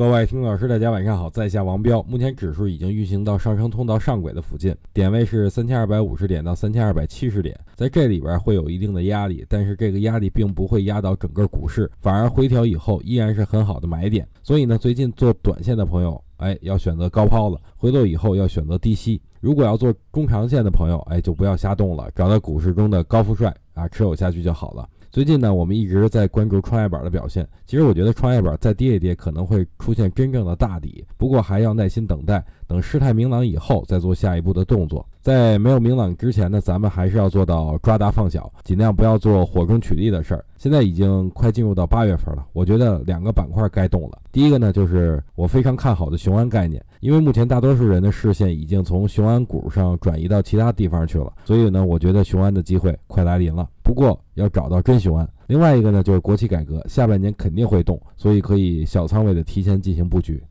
各位听众老师，大家晚上好，在下王彪。目前指数已经运行到上升通道上轨的附近，点位是三千二百五十点到三千二百七十点，在这里边会有一定的压力，但是这个压力并不会压倒整个股市，反而回调以后依然是很好的买点。所以呢，最近做短线的朋友，哎，要选择高抛了；回落以后要选择低吸。如果要做中长线的朋友，哎，就不要瞎动了，找到股市中的高富帅啊，持有下去就好了。最近呢，我们一直在关注创业板的表现。其实我觉得创业板再跌一跌，可能会出现真正的大底，不过还要耐心等待，等事态明朗以后再做下一步的动作。在没有明朗之前呢，咱们还是要做到抓大放小，尽量不要做火中取栗的事儿。现在已经快进入到八月份了，我觉得两个板块该动了。第一个呢，就是我非常看好的雄安概念，因为目前大多数人的视线已经从雄安股上转移到其他地方去了，所以呢，我觉得雄安的机会快来临了。不过要找到真雄安。另外一个呢，就是国企改革，下半年肯定会动，所以可以小仓位的提前进行布局。